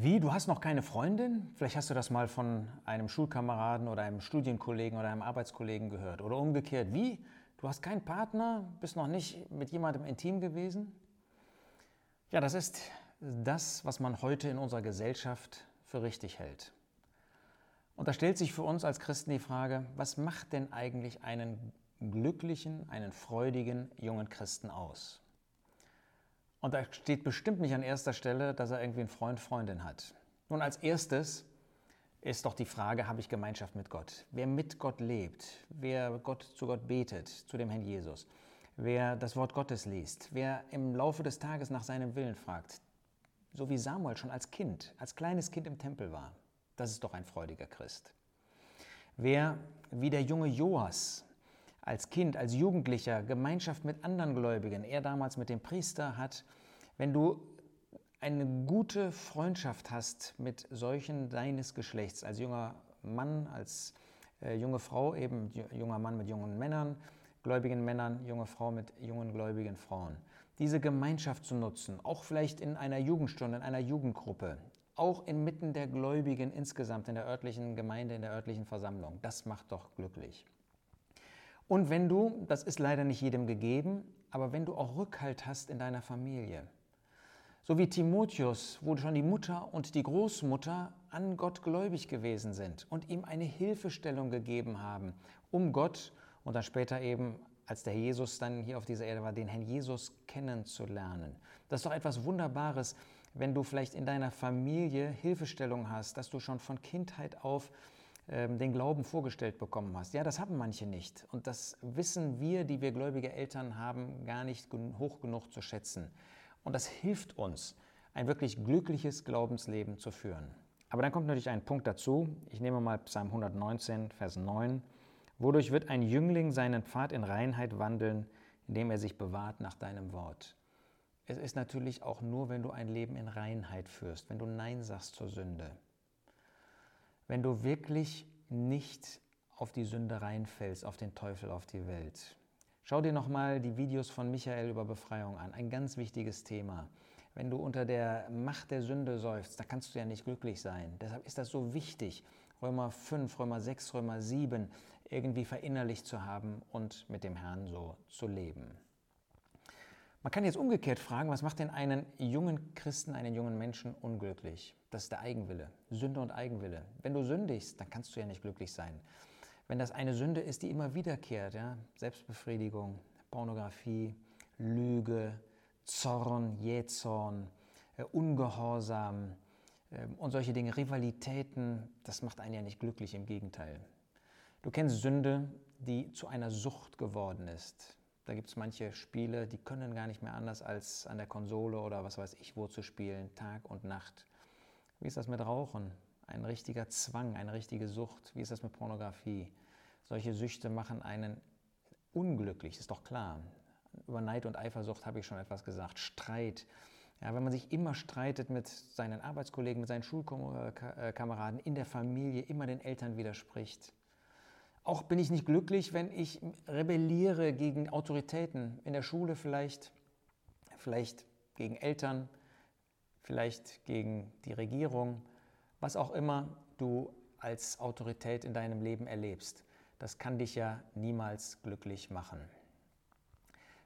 Wie, du hast noch keine Freundin? Vielleicht hast du das mal von einem Schulkameraden oder einem Studienkollegen oder einem Arbeitskollegen gehört. Oder umgekehrt, wie, du hast keinen Partner, bist noch nicht mit jemandem intim gewesen? Ja, das ist das, was man heute in unserer Gesellschaft für richtig hält. Und da stellt sich für uns als Christen die Frage, was macht denn eigentlich einen glücklichen, einen freudigen jungen Christen aus? Und da steht bestimmt nicht an erster Stelle, dass er irgendwie einen Freund, Freundin hat. Nun, als erstes ist doch die Frage, habe ich Gemeinschaft mit Gott? Wer mit Gott lebt, wer Gott zu Gott betet, zu dem Herrn Jesus, wer das Wort Gottes liest, wer im Laufe des Tages nach seinem Willen fragt, so wie Samuel schon als Kind, als kleines Kind im Tempel war, das ist doch ein freudiger Christ. Wer wie der junge Joas als Kind, als Jugendlicher Gemeinschaft mit anderen Gläubigen, er damals mit dem Priester hat, wenn du eine gute Freundschaft hast mit solchen deines Geschlechts, als junger Mann, als äh, junge Frau, eben junger Mann mit jungen Männern, gläubigen Männern, junge Frau mit jungen gläubigen Frauen. Diese Gemeinschaft zu nutzen, auch vielleicht in einer Jugendstunde, in einer Jugendgruppe, auch inmitten der Gläubigen insgesamt in der örtlichen Gemeinde, in der örtlichen Versammlung, das macht doch glücklich. Und wenn du, das ist leider nicht jedem gegeben, aber wenn du auch Rückhalt hast in deiner Familie, so wie Timotheus, wo schon die Mutter und die Großmutter an Gott gläubig gewesen sind und ihm eine Hilfestellung gegeben haben, um Gott und dann später eben, als der Jesus dann hier auf dieser Erde war, den Herrn Jesus kennenzulernen. Das ist doch etwas Wunderbares, wenn du vielleicht in deiner Familie Hilfestellung hast, dass du schon von Kindheit auf den Glauben vorgestellt bekommen hast. Ja, das haben manche nicht. Und das wissen wir, die wir gläubige Eltern haben, gar nicht hoch genug zu schätzen. Und das hilft uns, ein wirklich glückliches Glaubensleben zu führen. Aber dann kommt natürlich ein Punkt dazu. Ich nehme mal Psalm 119, Vers 9. Wodurch wird ein Jüngling seinen Pfad in Reinheit wandeln, indem er sich bewahrt nach deinem Wort? Es ist natürlich auch nur, wenn du ein Leben in Reinheit führst, wenn du Nein sagst zur Sünde wenn du wirklich nicht auf die Sünde reinfällst, auf den Teufel, auf die Welt. Schau dir nochmal die Videos von Michael über Befreiung an. Ein ganz wichtiges Thema. Wenn du unter der Macht der Sünde säufst, da kannst du ja nicht glücklich sein. Deshalb ist das so wichtig, Römer 5, Römer 6, Römer 7 irgendwie verinnerlicht zu haben und mit dem Herrn so zu leben. Man kann jetzt umgekehrt fragen, was macht denn einen jungen Christen, einen jungen Menschen unglücklich? Das ist der Eigenwille, Sünde und Eigenwille. Wenn du sündigst, dann kannst du ja nicht glücklich sein. Wenn das eine Sünde ist, die immer wiederkehrt, ja? Selbstbefriedigung, Pornografie, Lüge, Zorn, Jähzorn, äh, Ungehorsam äh, und solche Dinge, Rivalitäten, das macht einen ja nicht glücklich, im Gegenteil. Du kennst Sünde, die zu einer Sucht geworden ist. Da gibt es manche Spiele, die können gar nicht mehr anders als an der Konsole oder was weiß ich wo zu spielen, Tag und Nacht. Wie ist das mit Rauchen? Ein richtiger Zwang, eine richtige Sucht. Wie ist das mit Pornografie? Solche Süchte machen einen unglücklich, ist doch klar. Über Neid und Eifersucht habe ich schon etwas gesagt. Streit. Ja, wenn man sich immer streitet mit seinen Arbeitskollegen, mit seinen Schulkameraden, in der Familie, immer den Eltern widerspricht, auch bin ich nicht glücklich, wenn ich rebelliere gegen Autoritäten in der Schule vielleicht, vielleicht gegen Eltern, vielleicht gegen die Regierung, was auch immer du als Autorität in deinem Leben erlebst. Das kann dich ja niemals glücklich machen.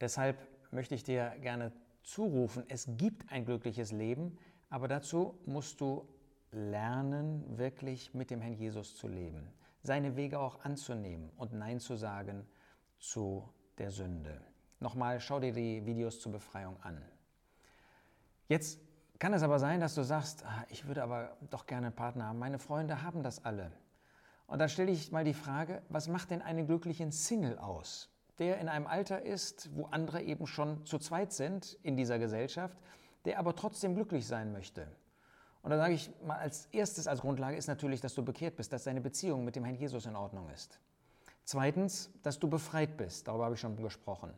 Deshalb möchte ich dir gerne zurufen, es gibt ein glückliches Leben, aber dazu musst du lernen, wirklich mit dem Herrn Jesus zu leben, seine Wege auch anzunehmen und Nein zu sagen zu der Sünde. Nochmal, schau dir die Videos zur Befreiung an. Jetzt kann es aber sein, dass du sagst, ah, ich würde aber doch gerne einen Partner haben. Meine Freunde haben das alle. Und dann stelle ich mal die Frage, was macht denn einen glücklichen Single aus? Der in einem Alter ist, wo andere eben schon zu zweit sind in dieser Gesellschaft, der aber trotzdem glücklich sein möchte. Und da sage ich mal, als erstes als Grundlage ist natürlich, dass du bekehrt bist, dass deine Beziehung mit dem Herrn Jesus in Ordnung ist. Zweitens, dass du befreit bist, darüber habe ich schon gesprochen.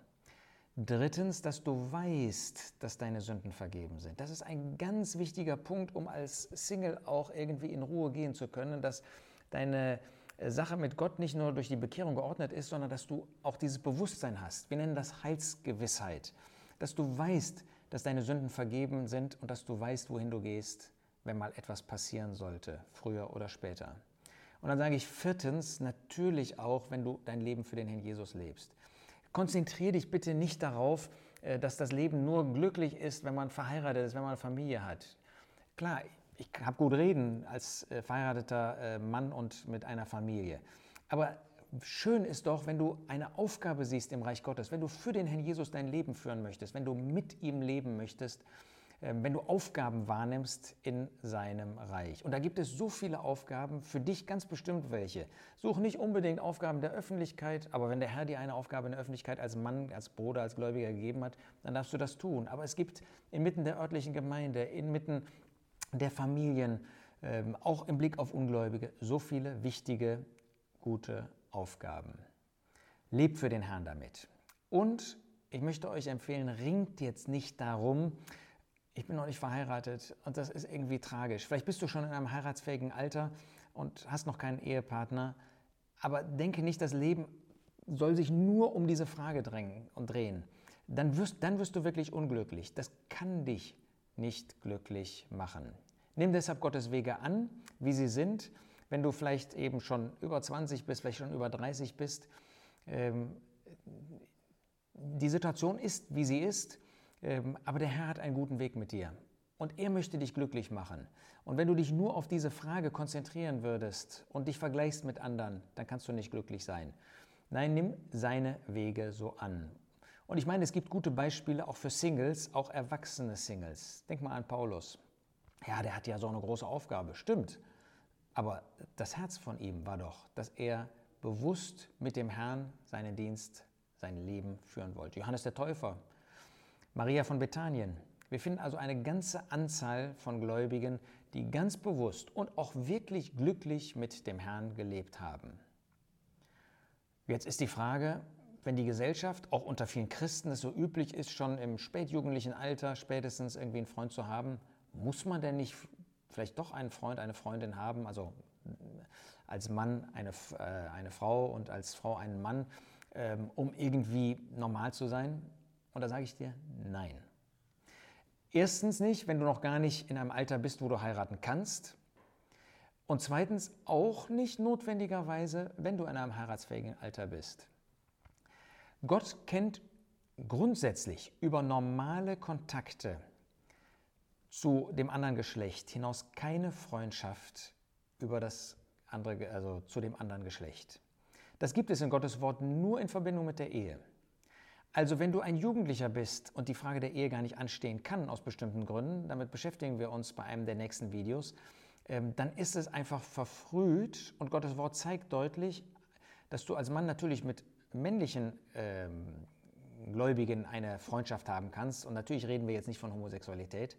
Drittens, dass du weißt, dass deine Sünden vergeben sind. Das ist ein ganz wichtiger Punkt, um als Single auch irgendwie in Ruhe gehen zu können, dass deine äh, Sache mit Gott nicht nur durch die Bekehrung geordnet ist, sondern dass du auch dieses Bewusstsein hast. Wir nennen das Heilsgewissheit. Dass du weißt, dass deine Sünden vergeben sind und dass du weißt, wohin du gehst, wenn mal etwas passieren sollte, früher oder später. Und dann sage ich viertens, natürlich auch, wenn du dein Leben für den Herrn Jesus lebst. Konzentriere dich bitte nicht darauf, äh, dass das Leben nur glücklich ist, wenn man verheiratet ist, wenn man Familie hat. Klar, ich habe gut reden als äh, verheirateter äh, Mann und mit einer Familie. Aber schön ist doch, wenn du eine Aufgabe siehst im Reich Gottes, wenn du für den Herrn Jesus dein Leben führen möchtest, wenn du mit ihm leben möchtest, wenn du Aufgaben wahrnimmst in seinem Reich. Und da gibt es so viele Aufgaben, für dich ganz bestimmt welche. Such nicht unbedingt Aufgaben der Öffentlichkeit, aber wenn der Herr dir eine Aufgabe in der Öffentlichkeit als Mann, als Bruder, als Gläubiger gegeben hat, dann darfst du das tun. Aber es gibt inmitten der örtlichen Gemeinde, inmitten der Familien, ähm, auch im Blick auf Ungläubige, so viele wichtige, gute Aufgaben. Lebt für den Herrn damit. Und ich möchte euch empfehlen, ringt jetzt nicht darum, ich bin noch nicht verheiratet und das ist irgendwie tragisch. Vielleicht bist du schon in einem heiratsfähigen Alter und hast noch keinen Ehepartner, aber denke nicht, das Leben soll sich nur um diese Frage drängen und drehen. Dann wirst, dann wirst du wirklich unglücklich. Das kann dich nicht glücklich machen. Nimm deshalb Gottes Wege an, wie sie sind. Wenn du vielleicht eben schon über 20 bist, vielleicht schon über 30 bist, ähm, die Situation ist, wie sie ist aber der Herr hat einen guten Weg mit dir. Und er möchte dich glücklich machen. Und wenn du dich nur auf diese Frage konzentrieren würdest und dich vergleichst mit anderen, dann kannst du nicht glücklich sein. Nein, nimm seine Wege so an. Und ich meine, es gibt gute Beispiele auch für Singles, auch erwachsene Singles. Denk mal an Paulus. Ja, der hat ja so eine große Aufgabe, stimmt. Aber das Herz von ihm war doch, dass er bewusst mit dem Herrn seinen Dienst, sein Leben führen wollte. Johannes der Täufer Maria von Bethanien. Wir finden also eine ganze Anzahl von Gläubigen, die ganz bewusst und auch wirklich glücklich mit dem Herrn gelebt haben. Jetzt ist die Frage, wenn die Gesellschaft, auch unter vielen Christen, es so üblich ist, schon im spätjugendlichen Alter spätestens irgendwie einen Freund zu haben, muss man denn nicht vielleicht doch einen Freund, eine Freundin haben, also als Mann eine, äh, eine Frau und als Frau einen Mann, ähm, um irgendwie normal zu sein? Und da sage ich dir, nein. Erstens nicht, wenn du noch gar nicht in einem Alter bist, wo du heiraten kannst. Und zweitens auch nicht notwendigerweise, wenn du in einem heiratsfähigen Alter bist. Gott kennt grundsätzlich über normale Kontakte zu dem anderen Geschlecht hinaus keine Freundschaft über das andere, also zu dem anderen Geschlecht. Das gibt es in Gottes Wort nur in Verbindung mit der Ehe. Also wenn du ein Jugendlicher bist und die Frage der Ehe gar nicht anstehen kann aus bestimmten Gründen, damit beschäftigen wir uns bei einem der nächsten Videos, ähm, dann ist es einfach verfrüht und Gottes Wort zeigt deutlich, dass du als Mann natürlich mit männlichen ähm, Gläubigen eine Freundschaft haben kannst. Und natürlich reden wir jetzt nicht von Homosexualität,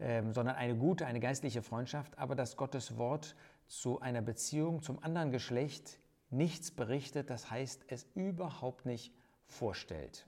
ähm, sondern eine gute, eine geistliche Freundschaft, aber dass Gottes Wort zu einer Beziehung zum anderen Geschlecht nichts berichtet, das heißt es überhaupt nicht vorstellt.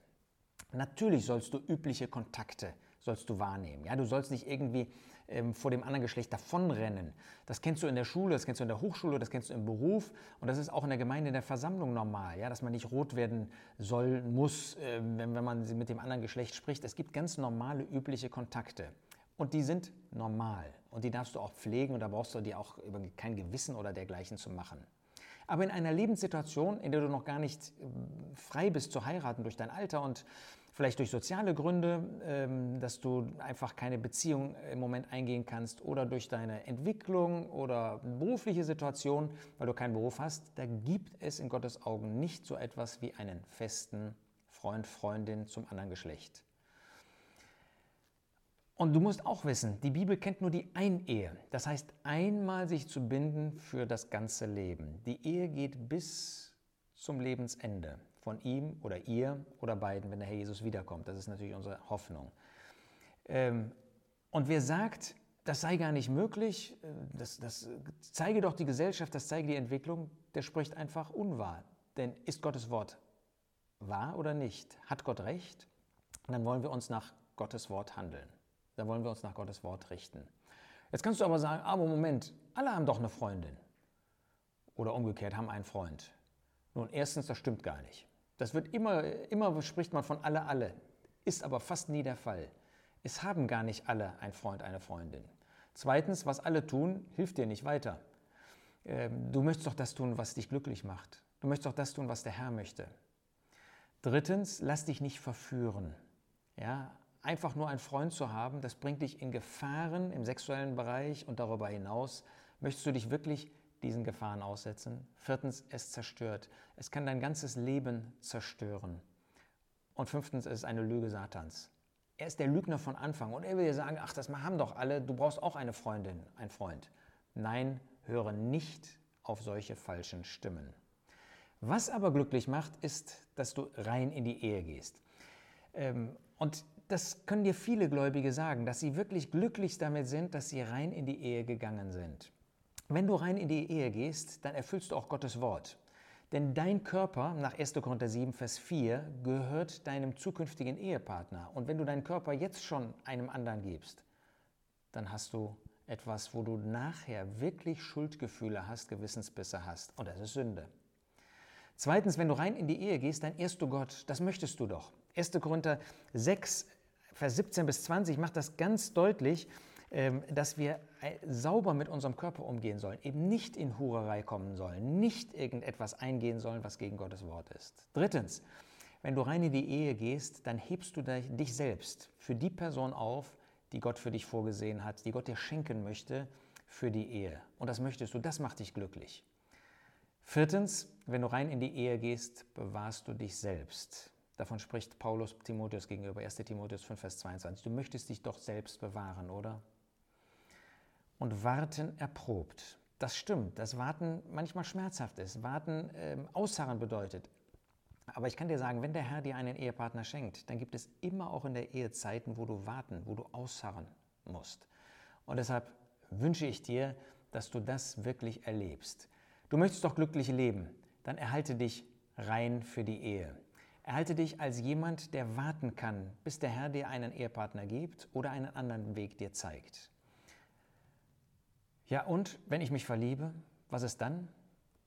Natürlich sollst du übliche Kontakte sollst du wahrnehmen. Ja, du sollst nicht irgendwie ähm, vor dem anderen Geschlecht davonrennen. Das kennst du in der Schule, das kennst du in der Hochschule, das kennst du im Beruf und das ist auch in der Gemeinde, in der Versammlung normal, ja, dass man nicht rot werden soll, muss, äh, wenn, wenn man mit dem anderen Geschlecht spricht. Es gibt ganz normale, übliche Kontakte und die sind normal und die darfst du auch pflegen und da brauchst du dir auch kein Gewissen oder dergleichen zu machen. Aber in einer Lebenssituation, in der du noch gar nicht ähm, frei bist zu heiraten durch dein Alter und vielleicht durch soziale Gründe, ähm, dass du einfach keine Beziehung im Moment eingehen kannst oder durch deine Entwicklung oder berufliche Situation, weil du keinen Beruf hast, da gibt es in Gottes Augen nicht so etwas wie einen festen Freund, Freundin zum anderen Geschlecht. Und du musst auch wissen, die Bibel kennt nur die Einehe. Das heißt, einmal sich zu binden für das ganze Leben. Die Ehe geht bis zum Lebensende von ihm oder ihr oder beiden, wenn der Herr Jesus wiederkommt. Das ist natürlich unsere Hoffnung. Ähm, und wer sagt, das sei gar nicht möglich, äh, das, das zeige doch die Gesellschaft, das zeige die Entwicklung, der spricht einfach unwahr. Denn ist Gottes Wort wahr oder nicht? Hat Gott recht? dann wollen wir uns nach Gottes Wort handeln. Da wollen wir uns nach Gottes Wort richten. Jetzt kannst du aber sagen, aber Moment, alle haben doch eine Freundin. Oder umgekehrt, haben einen Freund. Nun, erstens, das stimmt gar nicht. Das wird immer, immer spricht man von alle, alle. Ist aber fast nie der Fall. Es haben gar nicht alle einen Freund, eine Freundin. Zweitens, was alle tun, hilft dir nicht weiter. Ähm, du möchtest doch das tun, was dich glücklich macht. Du möchtest doch das tun, was der Herr möchte. Drittens, lass dich nicht verführen. Ja, einfach nur einen Freund zu haben, das bringt dich in Gefahren im sexuellen Bereich und darüber hinaus. Möchtest du dich wirklich diesen Gefahren aussetzen? Viertens, es zerstört. Es kann dein ganzes Leben zerstören. Und fünftens, es ist eine Lüge Satans. Er ist der Lügner von Anfang und er will dir sagen, ach, das haben doch alle, du brauchst auch eine Freundin, ein Freund. Nein, höre nicht auf solche falschen Stimmen. Was aber glücklich macht, ist, dass du rein in die Ehe gehst. Ähm, und das können dir viele Gläubige sagen, dass sie wirklich glücklich damit sind, dass sie rein in die Ehe gegangen sind. Wenn du rein in die Ehe gehst, dann erfüllst du auch Gottes Wort. Denn dein Körper, nach 1. Korinther 7, Vers 4, gehört deinem zukünftigen Ehepartner. Und wenn du deinen Körper jetzt schon einem anderen gibst, dann hast du etwas, wo du nachher wirklich Schuldgefühle hast, Gewissensbisse hast. Und das ist Sünde. Zweitens, wenn du rein in die Ehe gehst, dann ehrst du Gott. Das möchtest du doch. 1. Korinther 6, Vers 17 bis 20 macht das ganz deutlich, ähm, dass wir äh, sauber mit unserem Körper umgehen sollen, eben nicht in Hurerei kommen sollen, nicht irgendetwas eingehen sollen, was gegen Gottes Wort ist. Drittens, wenn du rein in die Ehe gehst, dann hebst du dich selbst für die Person auf, die Gott für dich vorgesehen hat, die Gott dir schenken möchte für die Ehe. Und das möchtest du, das macht dich glücklich. Viertens, wenn du rein in die Ehe gehst, bewahrst du dich selbst. Davon spricht Paulus Timotheus gegenüber, 1 Timotheus 5, Vers 22. Du möchtest dich doch selbst bewahren, oder? Und Warten erprobt. Das stimmt, dass Warten manchmal schmerzhaft ist. Warten äh, ausharren bedeutet. Aber ich kann dir sagen, wenn der Herr dir einen Ehepartner schenkt, dann gibt es immer auch in der Ehe Zeiten, wo du warten, wo du ausharren musst. Und deshalb wünsche ich dir, dass du das wirklich erlebst. Du möchtest doch glücklich leben, dann erhalte dich rein für die Ehe. Erhalte dich als jemand, der warten kann, bis der Herr dir einen Ehepartner gibt oder einen anderen Weg dir zeigt. Ja, und wenn ich mich verliebe, was ist dann?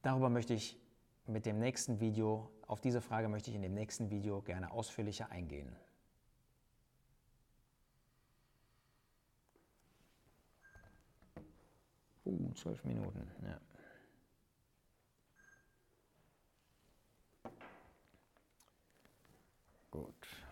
Darüber möchte ich mit dem nächsten Video, auf diese Frage möchte ich in dem nächsten Video gerne ausführlicher eingehen. Uh, zwölf Minuten, ja.